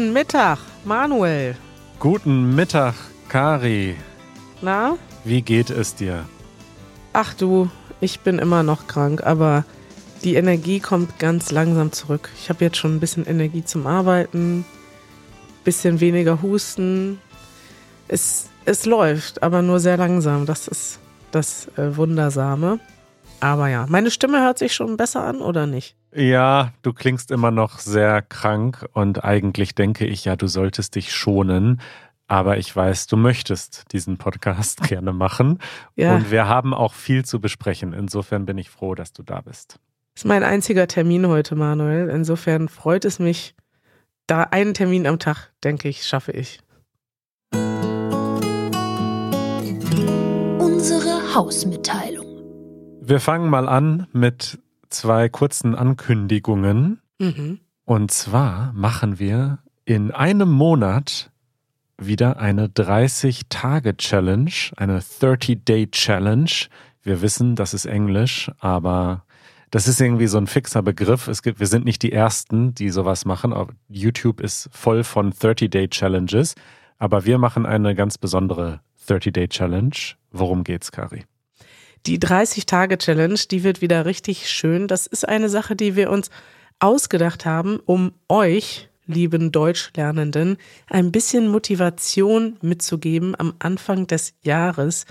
Guten Mittag, Manuel. Guten Mittag, Kari. Na? Wie geht es dir? Ach du, ich bin immer noch krank, aber die Energie kommt ganz langsam zurück. Ich habe jetzt schon ein bisschen Energie zum Arbeiten, bisschen weniger Husten. Es, es läuft, aber nur sehr langsam. Das ist das äh, Wundersame. Aber ja, meine Stimme hört sich schon besser an, oder nicht? Ja, du klingst immer noch sehr krank und eigentlich denke ich ja, du solltest dich schonen. Aber ich weiß, du möchtest diesen Podcast gerne machen. Ja. Und wir haben auch viel zu besprechen. Insofern bin ich froh, dass du da bist. Das ist mein einziger Termin heute, Manuel. Insofern freut es mich, da einen Termin am Tag, denke ich, schaffe ich. Unsere Hausmitteilung. Wir fangen mal an mit zwei kurzen Ankündigungen. Mhm. Und zwar machen wir in einem Monat wieder eine 30-Tage-Challenge, eine 30-Day-Challenge. Wir wissen, das ist Englisch, aber das ist irgendwie so ein fixer Begriff. Es gibt, wir sind nicht die Ersten, die sowas machen. YouTube ist voll von 30-Day-Challenges. Aber wir machen eine ganz besondere 30-Day-Challenge. Worum geht's, Kari? Die 30-Tage-Challenge, die wird wieder richtig schön. Das ist eine Sache, die wir uns ausgedacht haben, um euch, lieben Deutschlernenden, ein bisschen Motivation mitzugeben am Anfang des Jahres.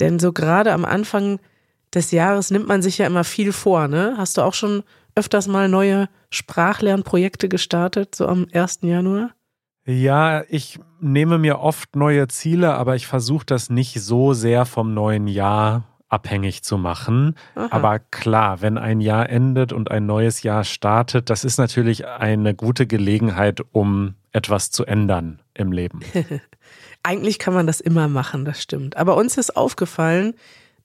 Denn so gerade am Anfang des Jahres nimmt man sich ja immer viel vor, ne? Hast du auch schon öfters mal neue Sprachlernprojekte gestartet, so am 1. Januar? Ja, ich nehme mir oft neue Ziele, aber ich versuche das nicht so sehr vom neuen Jahr abhängig zu machen. Aha. Aber klar, wenn ein Jahr endet und ein neues Jahr startet, das ist natürlich eine gute Gelegenheit, um etwas zu ändern im Leben. Eigentlich kann man das immer machen, das stimmt. Aber uns ist aufgefallen,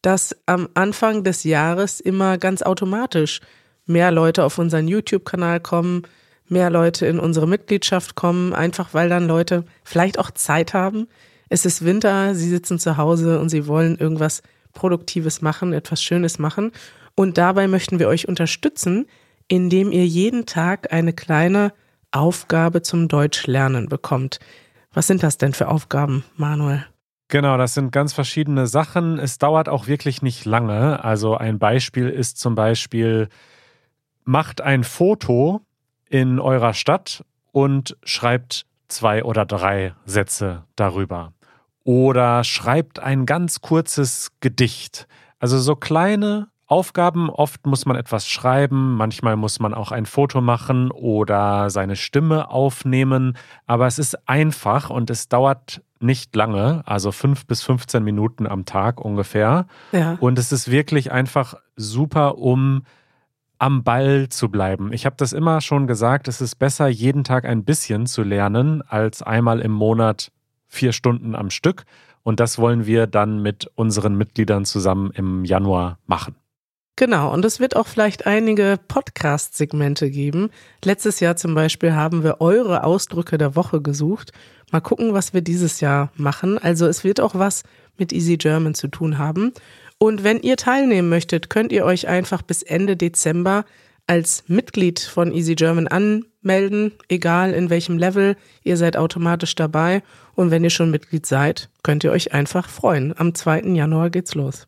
dass am Anfang des Jahres immer ganz automatisch mehr Leute auf unseren YouTube-Kanal kommen, mehr Leute in unsere Mitgliedschaft kommen, einfach weil dann Leute vielleicht auch Zeit haben. Es ist Winter, sie sitzen zu Hause und sie wollen irgendwas Produktives machen, etwas Schönes machen. Und dabei möchten wir euch unterstützen, indem ihr jeden Tag eine kleine Aufgabe zum Deutschlernen bekommt. Was sind das denn für Aufgaben, Manuel? Genau, das sind ganz verschiedene Sachen. Es dauert auch wirklich nicht lange. Also ein Beispiel ist zum Beispiel, macht ein Foto in eurer Stadt und schreibt zwei oder drei Sätze darüber oder schreibt ein ganz kurzes Gedicht. Also so kleine Aufgaben, oft muss man etwas schreiben, manchmal muss man auch ein Foto machen oder seine Stimme aufnehmen, aber es ist einfach und es dauert nicht lange, also fünf bis 15 Minuten am Tag ungefähr. Ja. Und es ist wirklich einfach super, um am Ball zu bleiben. Ich habe das immer schon gesagt, es ist besser, jeden Tag ein bisschen zu lernen, als einmal im Monat vier Stunden am Stück. Und das wollen wir dann mit unseren Mitgliedern zusammen im Januar machen. Genau, und es wird auch vielleicht einige Podcast-Segmente geben. Letztes Jahr zum Beispiel haben wir eure Ausdrücke der Woche gesucht. Mal gucken, was wir dieses Jahr machen. Also es wird auch was mit Easy German zu tun haben. Und wenn ihr teilnehmen möchtet, könnt ihr euch einfach bis Ende Dezember als Mitglied von Easy German anmelden, egal in welchem Level. Ihr seid automatisch dabei. Und wenn ihr schon Mitglied seid, könnt ihr euch einfach freuen. Am 2. Januar geht's los.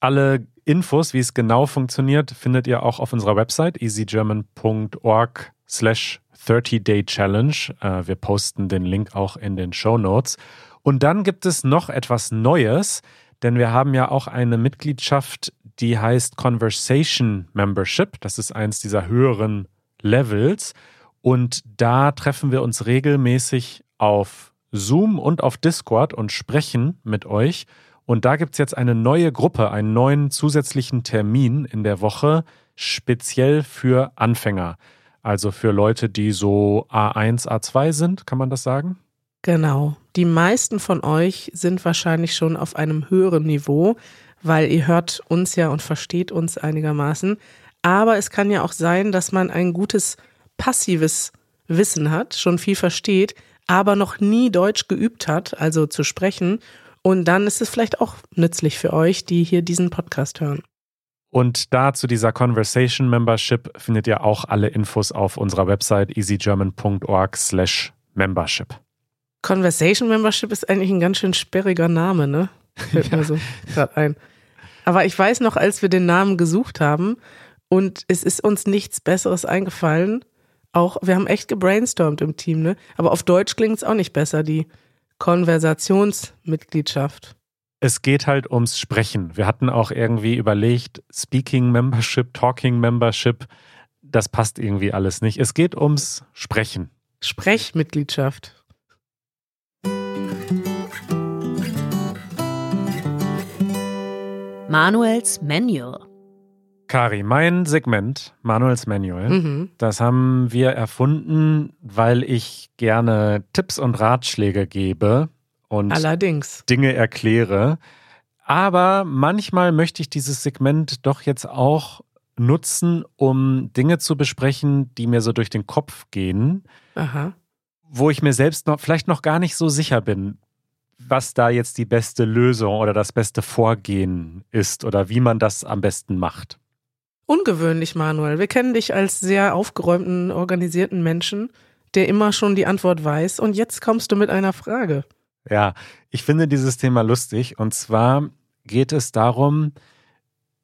Alle Infos, wie es genau funktioniert, findet ihr auch auf unserer Website easygerman.org slash 30-Day Challenge. Äh, wir posten den Link auch in den Show Notes. Und dann gibt es noch etwas Neues, denn wir haben ja auch eine Mitgliedschaft, die heißt Conversation Membership. Das ist eins dieser höheren Levels. Und da treffen wir uns regelmäßig auf Zoom und auf Discord und sprechen mit euch. Und da gibt es jetzt eine neue Gruppe, einen neuen zusätzlichen Termin in der Woche, speziell für Anfänger. Also für Leute, die so A1, A2 sind, kann man das sagen? Genau. Die meisten von euch sind wahrscheinlich schon auf einem höheren Niveau weil ihr hört uns ja und versteht uns einigermaßen. Aber es kann ja auch sein, dass man ein gutes passives Wissen hat, schon viel versteht, aber noch nie Deutsch geübt hat, also zu sprechen. Und dann ist es vielleicht auch nützlich für euch, die hier diesen Podcast hören. Und da zu dieser Conversation Membership findet ihr auch alle Infos auf unserer Website easygerman.org slash membership. Conversation Membership ist eigentlich ein ganz schön sperriger Name, ne? Fällt ja. mir so gerade ein. Aber ich weiß noch, als wir den Namen gesucht haben und es ist uns nichts Besseres eingefallen. Auch, wir haben echt gebrainstormt im Team, ne? Aber auf Deutsch klingt es auch nicht besser, die Konversationsmitgliedschaft. Es geht halt ums Sprechen. Wir hatten auch irgendwie überlegt, Speaking Membership, Talking Membership, das passt irgendwie alles nicht. Es geht ums Sprechen. Sprechmitgliedschaft. Manuels Manual. Kari, mein Segment, Manuels Manual, mhm. das haben wir erfunden, weil ich gerne Tipps und Ratschläge gebe und Allerdings. Dinge erkläre. Aber manchmal möchte ich dieses Segment doch jetzt auch nutzen, um Dinge zu besprechen, die mir so durch den Kopf gehen, Aha. wo ich mir selbst noch vielleicht noch gar nicht so sicher bin, was da jetzt die beste Lösung oder das beste Vorgehen ist oder wie man das am besten macht. Ungewöhnlich, Manuel. Wir kennen dich als sehr aufgeräumten, organisierten Menschen, der immer schon die Antwort weiß. Und jetzt kommst du mit einer Frage. Ja, ich finde dieses Thema lustig. Und zwar geht es darum,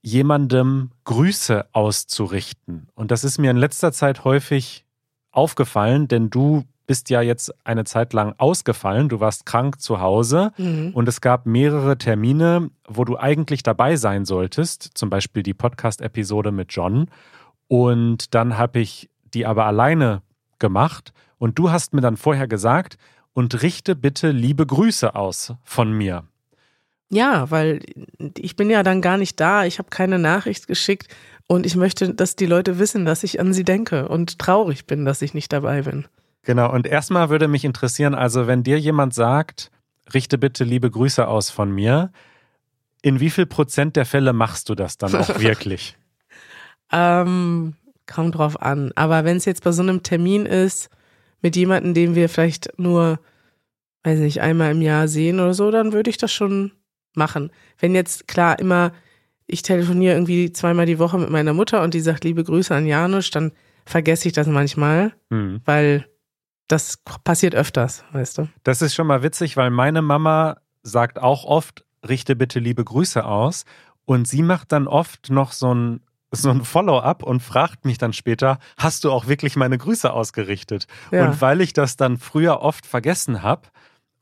jemandem Grüße auszurichten. Und das ist mir in letzter Zeit häufig aufgefallen, denn du bist ja jetzt eine Zeit lang ausgefallen. Du warst krank zu Hause mhm. und es gab mehrere Termine, wo du eigentlich dabei sein solltest. Zum Beispiel die Podcast-Episode mit John. Und dann habe ich die aber alleine gemacht. Und du hast mir dann vorher gesagt, und richte bitte liebe Grüße aus von mir. Ja, weil ich bin ja dann gar nicht da, ich habe keine Nachricht geschickt und ich möchte, dass die Leute wissen, dass ich an sie denke und traurig bin, dass ich nicht dabei bin. Genau, und erstmal würde mich interessieren, also wenn dir jemand sagt, richte bitte liebe Grüße aus von mir, in wie viel Prozent der Fälle machst du das dann auch wirklich? ähm, kommt drauf an. Aber wenn es jetzt bei so einem Termin ist, mit jemandem, den wir vielleicht nur, weiß nicht, einmal im Jahr sehen oder so, dann würde ich das schon machen. Wenn jetzt, klar, immer, ich telefoniere irgendwie zweimal die Woche mit meiner Mutter und die sagt liebe Grüße an Janusz, dann vergesse ich das manchmal, mhm. weil das passiert öfters, weißt du. Das ist schon mal witzig, weil meine Mama sagt auch oft, richte bitte liebe Grüße aus. Und sie macht dann oft noch so ein, so ein Follow-up und fragt mich dann später, hast du auch wirklich meine Grüße ausgerichtet? Ja. Und weil ich das dann früher oft vergessen habe,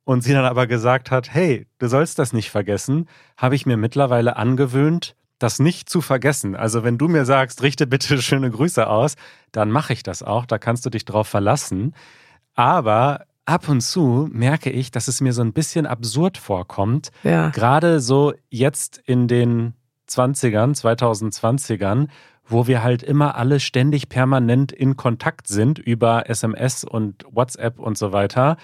und sie dann aber gesagt hat, hey, du sollst das nicht vergessen, habe ich mir mittlerweile angewöhnt, das nicht zu vergessen. Also wenn du mir sagst, richte bitte schöne Grüße aus, dann mache ich das auch, da kannst du dich drauf verlassen. Aber ab und zu merke ich, dass es mir so ein bisschen absurd vorkommt. Ja. Gerade so jetzt in den 20ern, 2020ern, wo wir halt immer alle ständig permanent in Kontakt sind über SMS und WhatsApp und so weiter.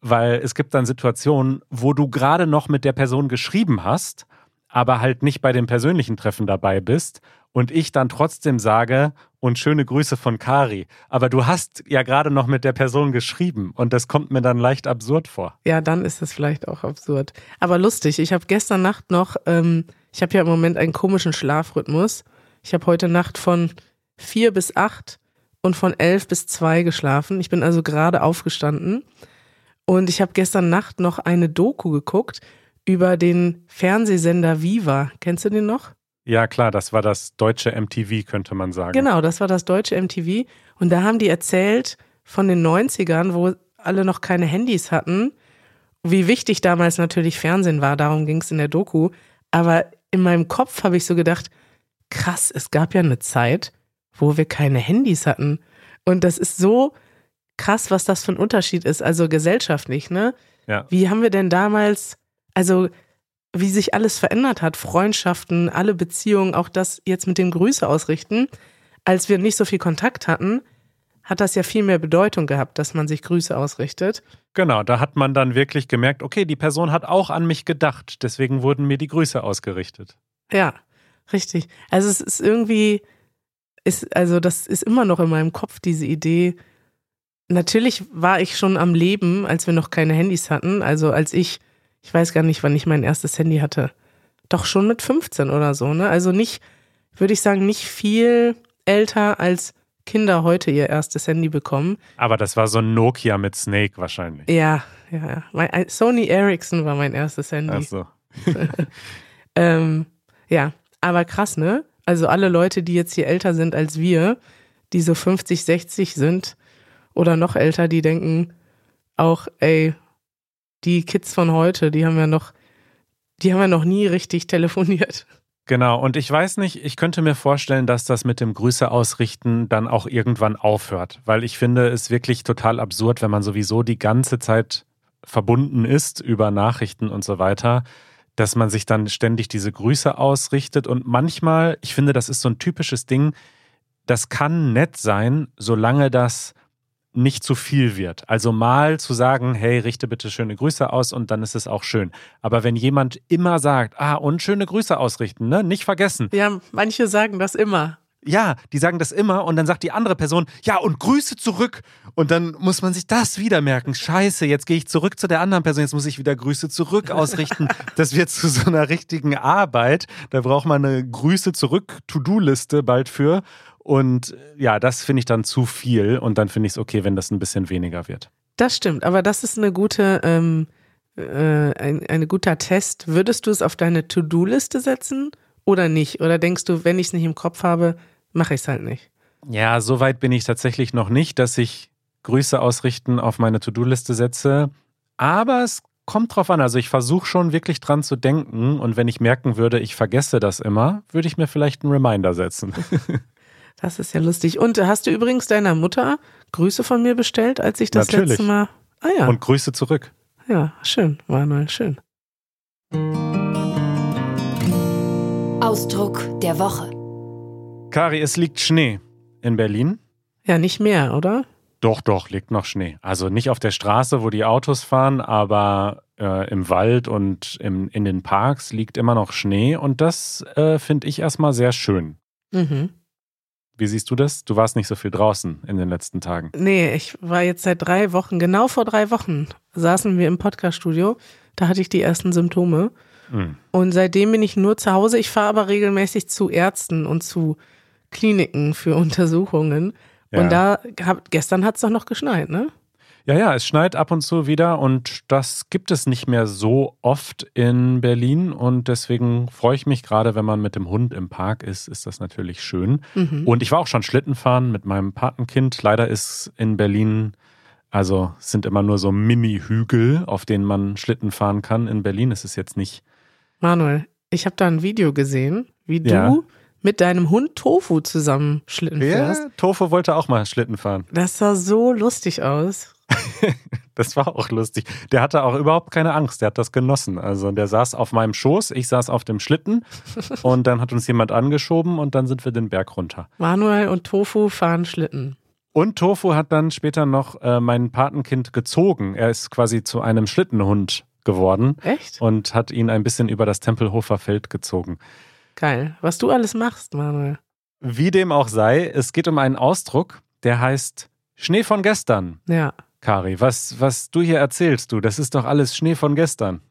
Weil es gibt dann Situationen, wo du gerade noch mit der Person geschrieben hast, aber halt nicht bei dem persönlichen Treffen dabei bist und ich dann trotzdem sage, und schöne Grüße von Kari. Aber du hast ja gerade noch mit der Person geschrieben und das kommt mir dann leicht absurd vor. Ja, dann ist es vielleicht auch absurd. Aber lustig, ich habe gestern Nacht noch, ähm, ich habe ja im Moment einen komischen Schlafrhythmus. Ich habe heute Nacht von vier bis acht und von elf bis zwei geschlafen. Ich bin also gerade aufgestanden. Und ich habe gestern Nacht noch eine Doku geguckt über den Fernsehsender Viva. Kennst du den noch? Ja, klar, das war das deutsche MTV, könnte man sagen. Genau, das war das deutsche MTV. Und da haben die erzählt von den 90ern, wo alle noch keine Handys hatten, wie wichtig damals natürlich Fernsehen war. Darum ging es in der Doku. Aber in meinem Kopf habe ich so gedacht, krass, es gab ja eine Zeit, wo wir keine Handys hatten. Und das ist so krass, was das für ein Unterschied ist, also gesellschaftlich, ne? Ja. Wie haben wir denn damals, also wie sich alles verändert hat, Freundschaften, alle Beziehungen, auch das jetzt mit dem Grüße ausrichten, als wir nicht so viel Kontakt hatten, hat das ja viel mehr Bedeutung gehabt, dass man sich Grüße ausrichtet. Genau, da hat man dann wirklich gemerkt, okay, die Person hat auch an mich gedacht, deswegen wurden mir die Grüße ausgerichtet. Ja, richtig. Also es ist irgendwie, ist, also das ist immer noch in meinem Kopf, diese Idee. Natürlich war ich schon am Leben, als wir noch keine Handys hatten. Also als ich ich weiß gar nicht, wann ich mein erstes Handy hatte. Doch schon mit 15 oder so, ne? Also nicht, würde ich sagen, nicht viel älter als Kinder heute ihr erstes Handy bekommen. Aber das war so ein Nokia mit Snake wahrscheinlich. Ja, ja, ja. Mein, ein- Sony Ericsson war mein erstes Handy. Ach so. Ähm, ja, aber krass, ne? Also alle Leute, die jetzt hier älter sind als wir, die so 50, 60 sind oder noch älter, die denken auch, ey, die Kids von heute, die haben ja noch, die haben ja noch nie richtig telefoniert. Genau, und ich weiß nicht, ich könnte mir vorstellen, dass das mit dem Grüße ausrichten dann auch irgendwann aufhört, weil ich finde es wirklich total absurd, wenn man sowieso die ganze Zeit verbunden ist über Nachrichten und so weiter, dass man sich dann ständig diese Grüße ausrichtet und manchmal, ich finde, das ist so ein typisches Ding, das kann nett sein, solange das nicht zu viel wird. Also mal zu sagen, hey, richte bitte schöne Grüße aus und dann ist es auch schön. Aber wenn jemand immer sagt, ah, und schöne Grüße ausrichten, ne, nicht vergessen. Ja, manche sagen das immer. Ja, die sagen das immer und dann sagt die andere Person, ja, und Grüße zurück. Und dann muss man sich das wieder merken. Scheiße, jetzt gehe ich zurück zu der anderen Person, jetzt muss ich wieder Grüße zurück ausrichten. Das wird zu so einer richtigen Arbeit. Da braucht man eine Grüße zurück To-Do-Liste bald für. Und ja, das finde ich dann zu viel und dann finde ich es okay, wenn das ein bisschen weniger wird. Das stimmt, aber das ist eine gute, ähm, äh, ein, ein guter Test. Würdest du es auf deine To-Do-Liste setzen oder nicht? Oder denkst du, wenn ich es nicht im Kopf habe, mache ich es halt nicht? Ja, so weit bin ich tatsächlich noch nicht, dass ich Grüße ausrichten auf meine To-Do-Liste setze. Aber es kommt drauf an. Also ich versuche schon wirklich dran zu denken. Und wenn ich merken würde, ich vergesse das immer, würde ich mir vielleicht einen Reminder setzen. Das ist ja lustig. Und hast du übrigens deiner Mutter Grüße von mir bestellt, als ich das Natürlich. letzte Mal. Ah ja, Und Grüße zurück. ja, schön, Manuel, schön. Ausdruck der Woche. Kari, es liegt Schnee in Berlin. Ja, nicht mehr, oder? Doch, doch, liegt noch Schnee. Also nicht auf der Straße, wo die Autos fahren, aber äh, im Wald und im, in den Parks liegt immer noch Schnee. Und das äh, finde ich erstmal sehr schön. Mhm. Wie siehst du das? Du warst nicht so viel draußen in den letzten Tagen. Nee, ich war jetzt seit drei Wochen, genau vor drei Wochen, saßen wir im Podcaststudio. Da hatte ich die ersten Symptome. Hm. Und seitdem bin ich nur zu Hause. Ich fahre aber regelmäßig zu Ärzten und zu Kliniken für Untersuchungen. Ja. Und da, gestern hat es doch noch geschneit, ne? Ja, ja, es schneit ab und zu wieder und das gibt es nicht mehr so oft in Berlin und deswegen freue ich mich gerade, wenn man mit dem Hund im Park ist, ist das natürlich schön. Mhm. Und ich war auch schon Schlitten fahren mit meinem Patenkind. Leider ist in Berlin, also es sind immer nur so Mini-Hügel, auf denen man Schlitten fahren kann. In Berlin ist es jetzt nicht. Manuel, ich habe da ein Video gesehen, wie Ja. du mit deinem Hund Tofu zusammen Schlitten fährst. Tofu wollte auch mal Schlitten fahren. Das sah so lustig aus. Das war auch lustig. Der hatte auch überhaupt keine Angst. Der hat das genossen. Also der saß auf meinem Schoß, ich saß auf dem Schlitten und dann hat uns jemand angeschoben und dann sind wir den Berg runter. Manuel und Tofu fahren Schlitten. Und Tofu hat dann später noch äh, mein Patenkind gezogen. Er ist quasi zu einem Schlittenhund geworden Echt? und hat ihn ein bisschen über das Tempelhofer Feld gezogen. Geil. Was du alles machst, Manuel. Wie dem auch sei, es geht um einen Ausdruck, der heißt Schnee von gestern. Ja. Kari, was, was du hier erzählst, du, das ist doch alles Schnee von gestern.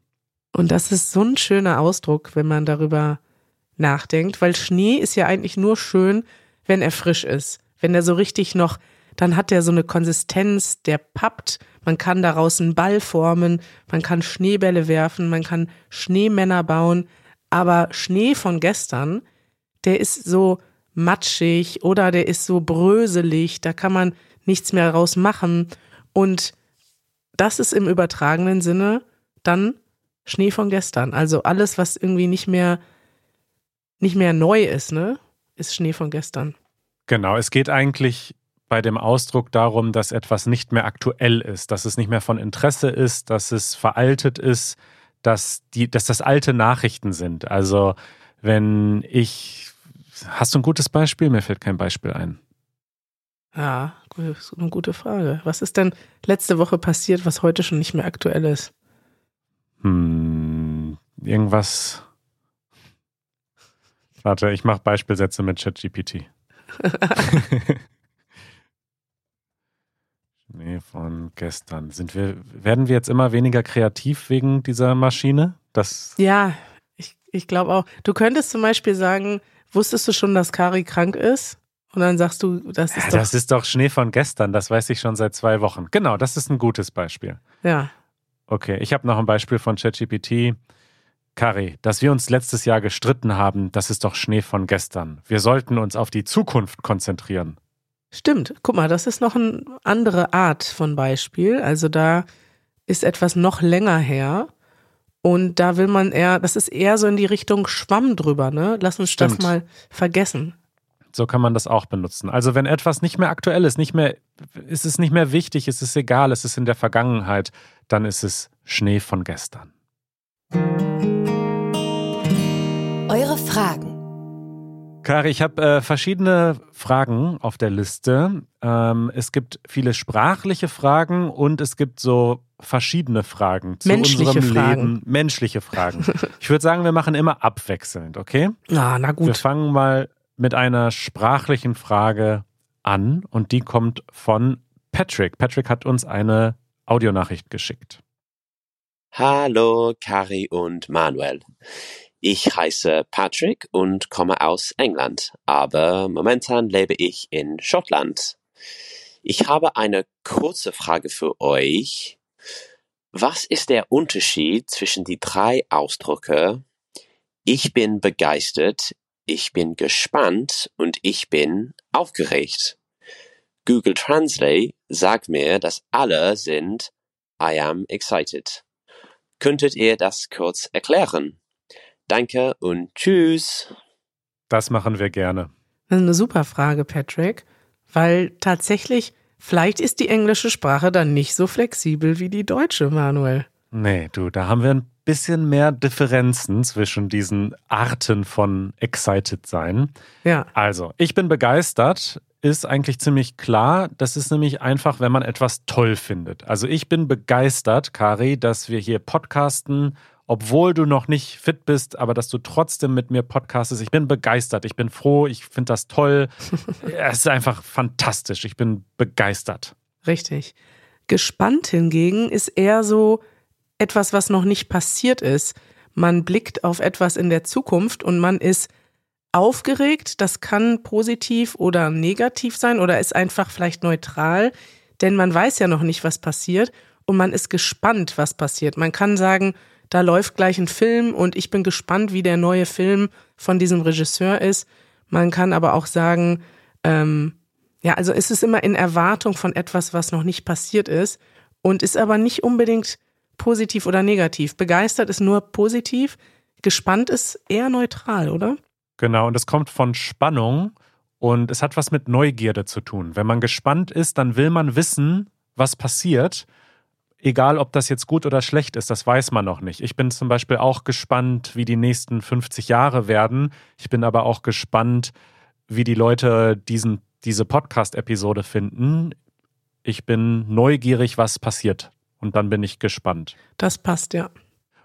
Und das ist so ein schöner Ausdruck, wenn man darüber nachdenkt, weil Schnee ist ja eigentlich nur schön, wenn er frisch ist. Wenn er so richtig noch, dann hat er so eine Konsistenz, der pappt, man kann daraus einen Ball formen, man kann Schneebälle werfen, man kann Schneemänner bauen, aber Schnee von gestern, der ist so matschig oder der ist so bröselig, da kann man nichts mehr raus machen und das ist im übertragenen Sinne dann Schnee von gestern. Also alles, was irgendwie nicht mehr, nicht mehr neu ist, ne, ist Schnee von gestern. Genau, es geht eigentlich bei dem Ausdruck darum, dass etwas nicht mehr aktuell ist, dass es nicht mehr von Interesse ist, dass es veraltet ist, dass, die, dass das alte Nachrichten sind. Also wenn ich, hast du ein gutes Beispiel? Mir fällt kein Beispiel ein. Ja, eine gute Frage. Was ist denn letzte Woche passiert, was heute schon nicht mehr aktuell ist? Hm, irgendwas. Warte, ich mache Beispielsätze mit ChatGPT. Schnee von gestern. Sind wir, werden wir jetzt immer weniger kreativ wegen dieser Maschine? Das, Ja, ich, ich glaube auch. Du könntest zum Beispiel sagen, wusstest du schon, dass Kari krank ist? Und dann sagst du, das ist Ja, doch. das ist doch Schnee von gestern, das weiß ich schon seit zwei Wochen. Genau, das ist ein gutes Beispiel. ja. Okay, ich habe noch ein Beispiel von ChatGPT. Kari, dass wir uns letztes Jahr gestritten haben, das ist doch Schnee von gestern. Wir sollten uns auf die Zukunft konzentrieren. Stimmt. Guck mal, das ist noch eine andere Art von Beispiel. Also da ist etwas noch länger her. Und da will man eher, das ist eher so in die Richtung Schwamm drüber, ne? Lass uns das Stimmt. mal vergessen. So kann man das auch benutzen. Also wenn etwas nicht mehr aktuell ist, nicht mehr, ist es nicht mehr wichtig, ist es egal, es ist in der Vergangenheit, dann ist es Schnee von gestern. Eure Fragen. Kari, ich habe äh, verschiedene Fragen auf der Liste. Ähm, es gibt viele sprachliche Fragen und es gibt so verschiedene Fragen zu Menschliche unserem Fragen. Leben. Menschliche Fragen. ich würde sagen, wir machen immer abwechselnd, okay? Ah, na Wir gut. fangen mal mit einer sprachlichen Frage an und die kommt von Patrick. Patrick hat uns eine Audionachricht geschickt. Hallo, Kari und Manuel. Ich heiße Patrick und komme aus England, aber momentan lebe ich in Schottland. Ich habe eine kurze Frage für euch. Was ist der Unterschied zwischen die drei Ausdrücke Ich bin begeistert, ich bin gespannt und ich bin aufgeregt? Google Translate sagt mir, dass alle sind I am excited. Könntet ihr das kurz erklären? Danke und tschüss. Das machen wir gerne. Das ist eine super Frage, Patrick, weil tatsächlich, vielleicht ist die englische Sprache dann nicht so flexibel wie die deutsche, Manuel. Nee, du, da haben wir ein bisschen mehr Differenzen zwischen diesen Arten von excited sein. Ja, Also, ich bin begeistert, ist eigentlich ziemlich klar. Das ist nämlich einfach, wenn man etwas toll findet. Also, ich bin begeistert, Kari, dass wir hier podcasten, obwohl du noch nicht fit bist, aber dass du trotzdem mit mir podcastest. Ich bin begeistert, ich bin froh, ich finde das toll. es ist einfach fantastisch. Ich bin begeistert. richtig. Gespannt hingegen ist eher so etwas, was noch nicht passiert ist. Man blickt auf etwas in der Zukunft und man ist aufgeregt. Das kann positiv oder negativ sein oder ist einfach vielleicht neutral, denn man weiß ja noch nicht, was passiert und man ist gespannt, was passiert. Man kann sagen, da läuft gleich ein Film und ich bin gespannt, wie der neue Film von diesem Regisseur ist. Man kann aber auch sagen, ähm, ja, also es ist immer in Erwartung von etwas, was noch nicht passiert ist und ist aber nicht unbedingt positiv oder negativ. Begeistert ist nur positiv, gespannt ist eher neutral, oder? Genau, und es kommt von Spannung und es hat was mit Neugierde zu tun. Wenn man gespannt ist, dann will man wissen, was passiert. Egal, ob das jetzt gut oder schlecht ist, das weiß man noch nicht. Ich bin zum Beispiel auch gespannt, wie die nächsten 50 Jahre werden. Ich bin aber auch gespannt, wie die Leute diesen, diese Podcast-Episode finden. Ich bin neugierig, was passiert. Und dann bin ich gespannt. Das passt ja.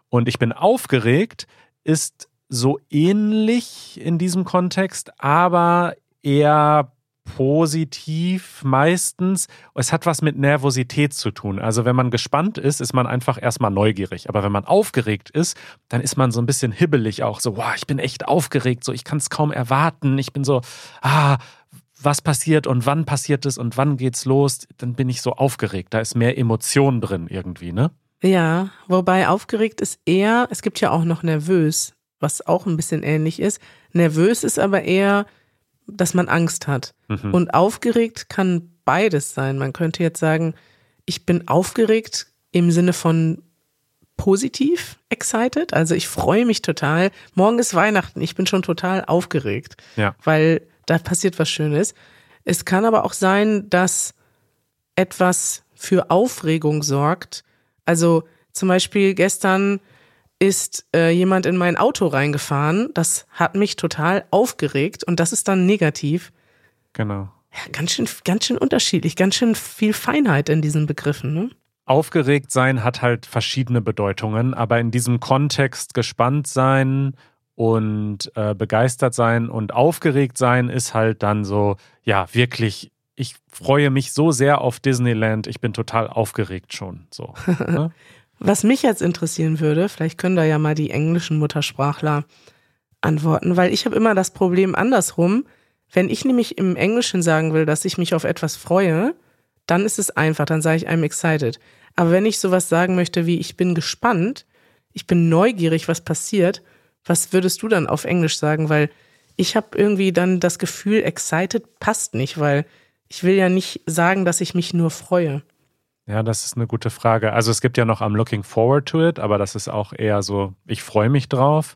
Und ich bin aufgeregt, ist so ähnlich in diesem Kontext, aber eher positiv meistens. Es hat was mit Nervosität zu tun. Also wenn man gespannt ist, ist man einfach erstmal neugierig. Aber wenn man aufgeregt ist, dann ist man so ein bisschen hibbelig auch. So, wow, ich bin echt aufgeregt. So, ich kann es kaum erwarten. Ich bin so, ah, was passiert und wann passiert es und wann geht's los? Dann bin ich so aufgeregt. Da ist mehr Emotion drin irgendwie, ne? Ja, wobei aufgeregt ist eher, es gibt ja auch noch nervös, was auch ein bisschen ähnlich ist. Nervös ist aber eher, dass man Angst hat. Mhm. Und aufgeregt kann beides sein. Man könnte jetzt sagen, ich bin aufgeregt im Sinne von positiv excited. Also ich freue mich total. Morgen ist Weihnachten. Ich bin schon total aufgeregt, Ja. weil da passiert was Schönes. Es kann aber auch sein, dass etwas für Aufregung sorgt. Also zum Beispiel gestern ist äh, jemand in mein Auto reingefahren. Das hat mich total aufgeregt und das ist dann negativ. Genau. Ja, ganz schön, ganz schön unterschiedlich, ganz schön viel Feinheit in diesen Begriffen. Ne? Aufgeregt sein hat halt verschiedene Bedeutungen, aber in diesem Kontext gespannt sein und äh, begeistert sein und aufgeregt sein ist halt dann so, ja, wirklich, ich freue mich so sehr auf Disneyland, ich bin total aufgeregt schon. So. Ne? Was mich jetzt interessieren würde, vielleicht können da ja mal die englischen Muttersprachler antworten, weil ich habe immer das Problem andersrum. Wenn ich nämlich im Englischen sagen will, dass ich mich auf etwas freue, dann ist es einfach, dann sage ich I'm excited. Aber wenn ich sowas sagen möchte wie ich bin gespannt, ich bin neugierig, was passiert, was würdest du dann auf Englisch sagen? Weil ich habe irgendwie dann das Gefühl, excited passt nicht, weil ich will ja nicht sagen, dass ich mich nur freue. Ja, das ist eine gute Frage. Also es gibt ja noch I'm looking forward to it, aber das ist auch eher so, ich freue mich drauf.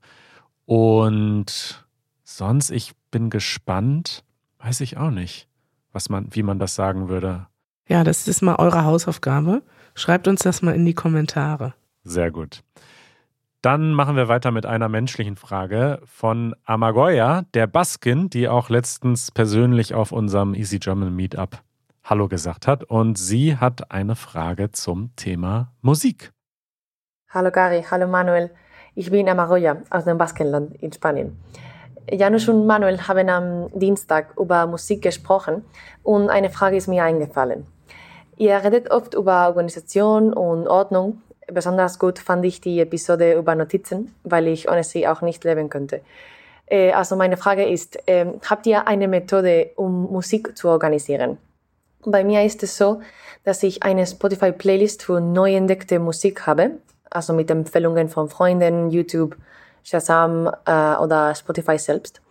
Und sonst, ich bin gespannt, weiß ich auch nicht, was man, wie man das sagen würde. Ja, das ist mal eure Hausaufgabe. Schreibt uns das mal in die Kommentare. Sehr gut. Dann machen wir weiter mit einer menschlichen Frage von Amagoya, der Baskin, die auch letztens persönlich auf unserem Easy German Meetup Hallo gesagt hat. Und sie hat eine Frage zum Thema Musik. Hallo Gary, hallo Manuel. Ich bin Amagoya aus dem Baskenland in Spanien. Janusz und Manuel haben am Dienstag über Musik gesprochen und eine Frage ist mir eingefallen. Ihr redet oft über Organisation und Ordnung besonders gut fand ich die Episode über Notizen, weil ich ohne sie auch nicht leben könnte. Äh, also meine Frage ist, äh, habt ihr eine Methode, um Musik zu organisieren? Bei mir ist es so, dass ich eine Spotify-Playlist für neu entdeckte Musik habe, also mit Empfehlungen von Freunden, YouTube, Shazam äh, oder Spotify selbst.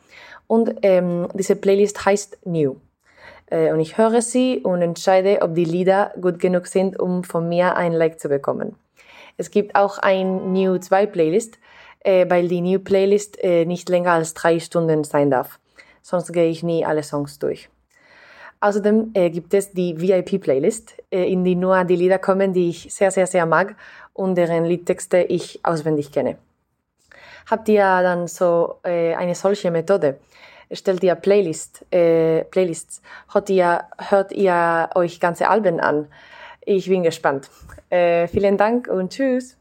Und ähm, diese Playlist heißt New. Äh, und ich höre sie und entscheide, ob die Lieder gut genug sind, um von mir ein Like zu bekommen. Es gibt auch ein New 2 Playlist, äh, weil die New Playlist äh, nicht länger als drei Stunden sein darf. Sonst gehe ich nie alle Songs durch. Außerdem äh, gibt es die VIP Playlist, äh, in die nur die Lieder kommen, die ich sehr, sehr, sehr mag und deren Liedtexte ich auswendig kenne. Habt ihr dann so äh, eine solche Methode? Stellt ihr Playlist, äh, Playlists? Hört ihr, hört ihr euch ganze Alben an? Ich bin gespannt. Äh, vielen Dank und tschüss.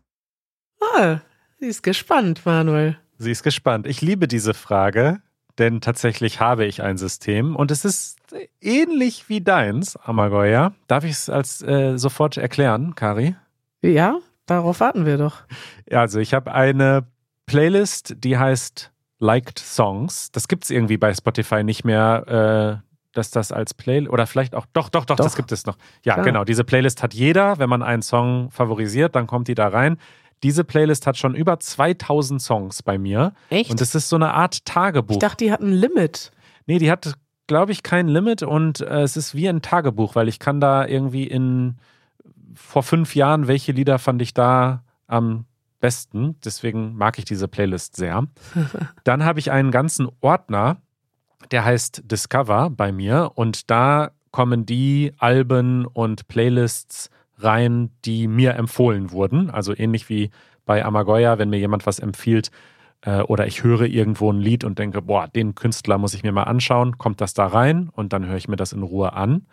Ah, sie ist gespannt, Manuel. Sie ist gespannt. Ich liebe diese Frage, denn tatsächlich habe ich ein System und es ist ähnlich wie deins, Amagoya. Darf ich es als äh, sofort erklären, Kari? Ja, darauf warten wir doch. Also ich habe eine Playlist, die heißt Liked Songs. Das gibt es irgendwie bei Spotify nicht mehr. Äh, dass das als Playlist oder vielleicht auch, doch, doch, doch, doch, das gibt es noch. Ja, Klar. genau. Diese Playlist hat jeder. Wenn man einen Song favorisiert, dann kommt die da rein. Diese Playlist hat schon über 2000 Songs bei mir. Echt? Und es ist so eine Art Tagebuch. Ich dachte, die hat ein Limit. Nee, die hat, glaube ich, kein Limit und äh, es ist wie ein Tagebuch, weil ich kann da irgendwie in vor fünf Jahren, welche Lieder fand ich da am besten. Deswegen mag ich diese Playlist sehr. Dann habe ich einen ganzen Ordner der heißt Discover bei mir und da kommen die Alben und Playlists rein, die mir empfohlen wurden. Also ähnlich wie bei Amagoya, wenn mir jemand was empfiehlt äh, oder ich höre irgendwo ein Lied und denke, boah, den Künstler muss ich mir mal anschauen, kommt das da rein und dann höre ich mir das in Ruhe an.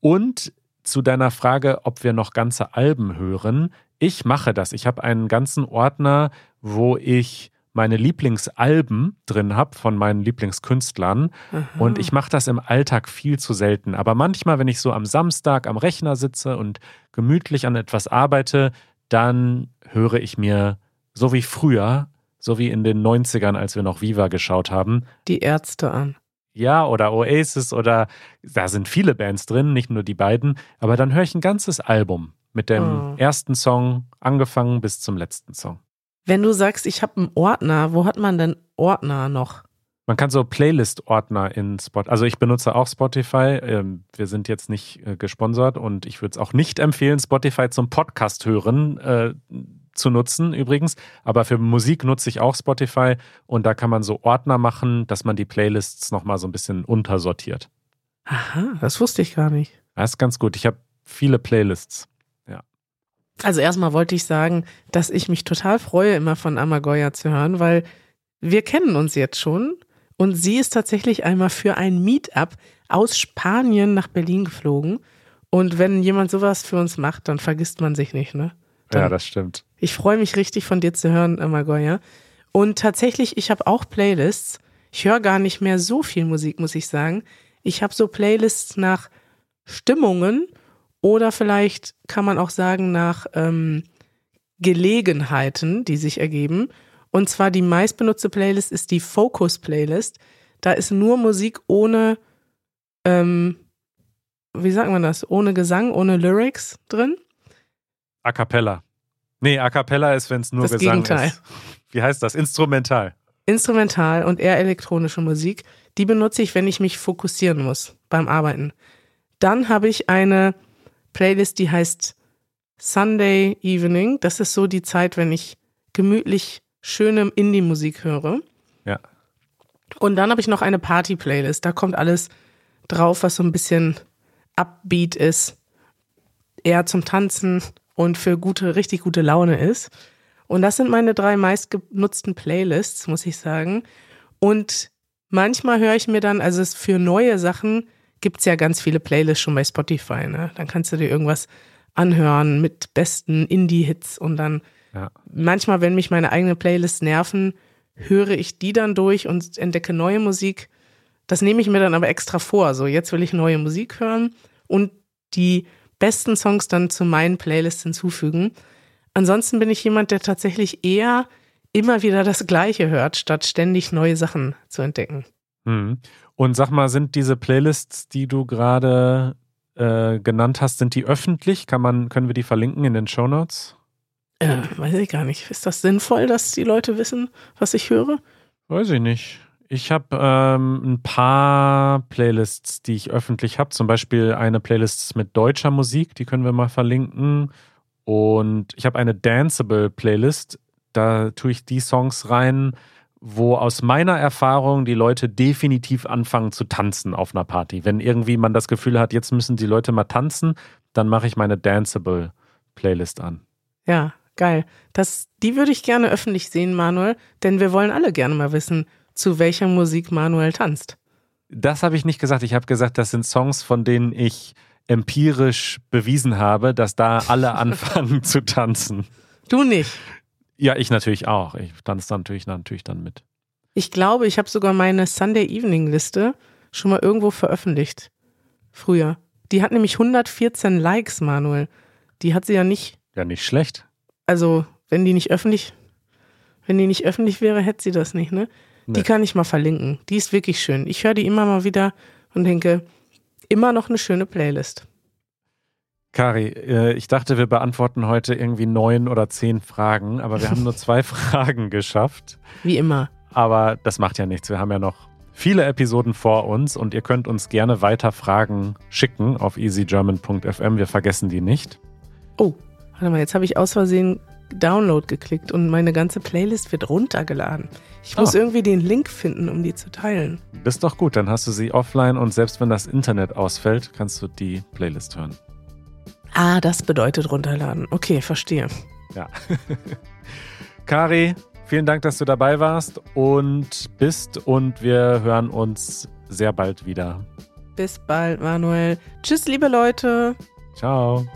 Und zu deiner Frage, ob wir noch ganze Alben hören, ich mache das. Ich habe einen ganzen Ordner, wo ich meine Lieblingsalben drin habe von meinen Lieblingskünstlern. Aha. Und ich mache das im Alltag viel zu selten. Aber manchmal, wenn ich so am Samstag am Rechner sitze und gemütlich an etwas arbeite, dann höre ich mir, so wie früher, so wie in den 90ern, als wir noch Viva geschaut haben, die Ärzte an. Ja, oder Oasis oder da sind viele Bands drin, nicht nur die beiden, aber dann höre ich ein ganzes Album mit dem oh. ersten Song angefangen bis zum letzten Song. Wenn du sagst, ich habe einen Ordner, wo hat man denn Ordner noch? Man kann so Playlist-Ordner in Spotify. Also ich benutze auch Spotify. Ähm, wir sind jetzt nicht äh, gesponsert und ich würde es auch nicht empfehlen, Spotify zum Podcast hören äh, zu nutzen übrigens. Aber für Musik nutze ich auch Spotify und da kann man so Ordner machen, dass man die Playlists nochmal so ein bisschen untersortiert. Aha, das wusste ich gar nicht. Das ist ganz gut. Ich habe viele Playlists. Also erstmal wollte ich sagen, dass ich mich total freue, immer von Amagoya zu hören, weil wir kennen uns jetzt schon und sie ist tatsächlich einmal für ein Meetup aus Spanien nach Berlin geflogen. Und wenn jemand sowas für uns macht, dann vergisst man sich nicht, ne? Dann, ja, das stimmt. Ich freue mich richtig von dir zu hören, Amagoya. Und tatsächlich, ich habe auch Playlists. Ich höre gar nicht mehr so viel Musik, muss ich sagen. Ich habe so Playlists nach Stimmungen oder vielleicht kann man auch sagen nach ähm, Gelegenheiten, die sich ergeben. Und zwar die meistbenutzte Playlist ist die Focus Playlist. Da ist nur Musik ohne, ähm, wie sagt man das, ohne Gesang, ohne Lyrics drin. A cappella. Nee, A cappella ist, wenn es nur Das Gesang Gegenteil. ist. Wie heißt das? Instrumental. Instrumental und eher elektronische Musik. Die benutze ich, wenn ich mich fokussieren muss beim Arbeiten. Dann habe ich eine Playlist, die heißt Sunday Evening. Das ist so die Zeit, wenn ich gemütlich schöne Indie-Musik höre. Ja. Und dann habe ich noch eine Party-Playlist. Da kommt alles drauf, was so ein bisschen upbeat ist, eher zum Tanzen und für gute, richtig gute Laune ist. Und das sind meine drei meistgenutzten Playlists, muss ich sagen. Und manchmal höre ich mir dann, also es für neue Sachen gibt's ja ganz viele Playlists schon bei Spotify. Ne? Dann kannst du dir irgendwas anhören mit besten Indie-Hits und dann Ja. manchmal, wenn mich meine eigenen Playlists nerven, höre ich die dann durch und entdecke neue Musik. Das nehme ich mir dann aber extra vor. So, jetzt will ich neue Musik hören und die besten Songs dann zu meinen Playlists hinzufügen. Ansonsten bin ich jemand, der tatsächlich eher immer wieder das Gleiche hört, statt ständig neue Sachen zu entdecken. Mhm. Und sag mal, sind diese Playlists, die du gerade äh, genannt hast, sind die öffentlich? Kann man, können wir die verlinken in den Show Notes? Äh, weiß ich gar nicht. Ist das sinnvoll, dass die Leute wissen, was ich höre? Weiß ich nicht. Ich habe ähm, ein paar Playlists, die ich öffentlich habe. Zum Beispiel eine Playlist mit deutscher Musik, die können wir mal verlinken. Und ich habe eine Danceable Playlist. Da tue ich die Songs rein, wo aus meiner Erfahrung die Leute definitiv anfangen zu tanzen auf einer Party. Wenn irgendwie man das Gefühl hat, jetzt müssen die Leute mal tanzen, dann mache ich meine Danceable Playlist an. Ja, geil. Das, die würde ich gerne öffentlich sehen, Manuel, denn wir wollen alle gerne mal wissen, zu welcher Musik Manuel tanzt. Das habe ich nicht gesagt. Ich habe gesagt, das sind Songs, von denen ich empirisch bewiesen habe, dass da alle anfangen zu tanzen. Du nicht. Ja, ich natürlich auch. Ich tanze dann natürlich, natürlich dann mit. Ich glaube, ich habe sogar meine Sunday Evening Liste schon mal irgendwo veröffentlicht. Früher. Die hat nämlich 114 Likes, Manuel. Die hat sie ja nicht, Ja, nicht schlecht. also wenn die nicht öffentlich, wenn die nicht öffentlich wäre, hätte sie das nicht, ne? Die Nee. kann ich mal verlinken. Die ist wirklich schön. Ich höre die immer mal wieder und denke, immer noch eine schöne Playlist. Kari, äh, ich dachte, wir beantworten heute irgendwie neun oder zehn Fragen, aber wir haben nur zwei Fragen geschafft. Wie immer. Aber das macht ja nichts. Wir haben ja noch viele Episoden vor uns und ihr könnt uns gerne weiter Fragen schicken auf easygerman.fm. Wir vergessen die nicht. Oh, warte mal, jetzt habe ich aus Versehen Download geklickt und meine ganze Playlist wird runtergeladen. Ich muss Ah. irgendwie den Link finden, um die zu teilen. Das ist doch gut, dann hast du sie offline und selbst wenn das Internet ausfällt, kannst du die Playlist hören. Ah, das bedeutet runterladen. Okay, verstehe. Ja. Kari, vielen Dank, dass du dabei warst und bist und wir hören uns sehr bald wieder. Bis bald, Manuel. Tschüss, liebe Leute. Ciao.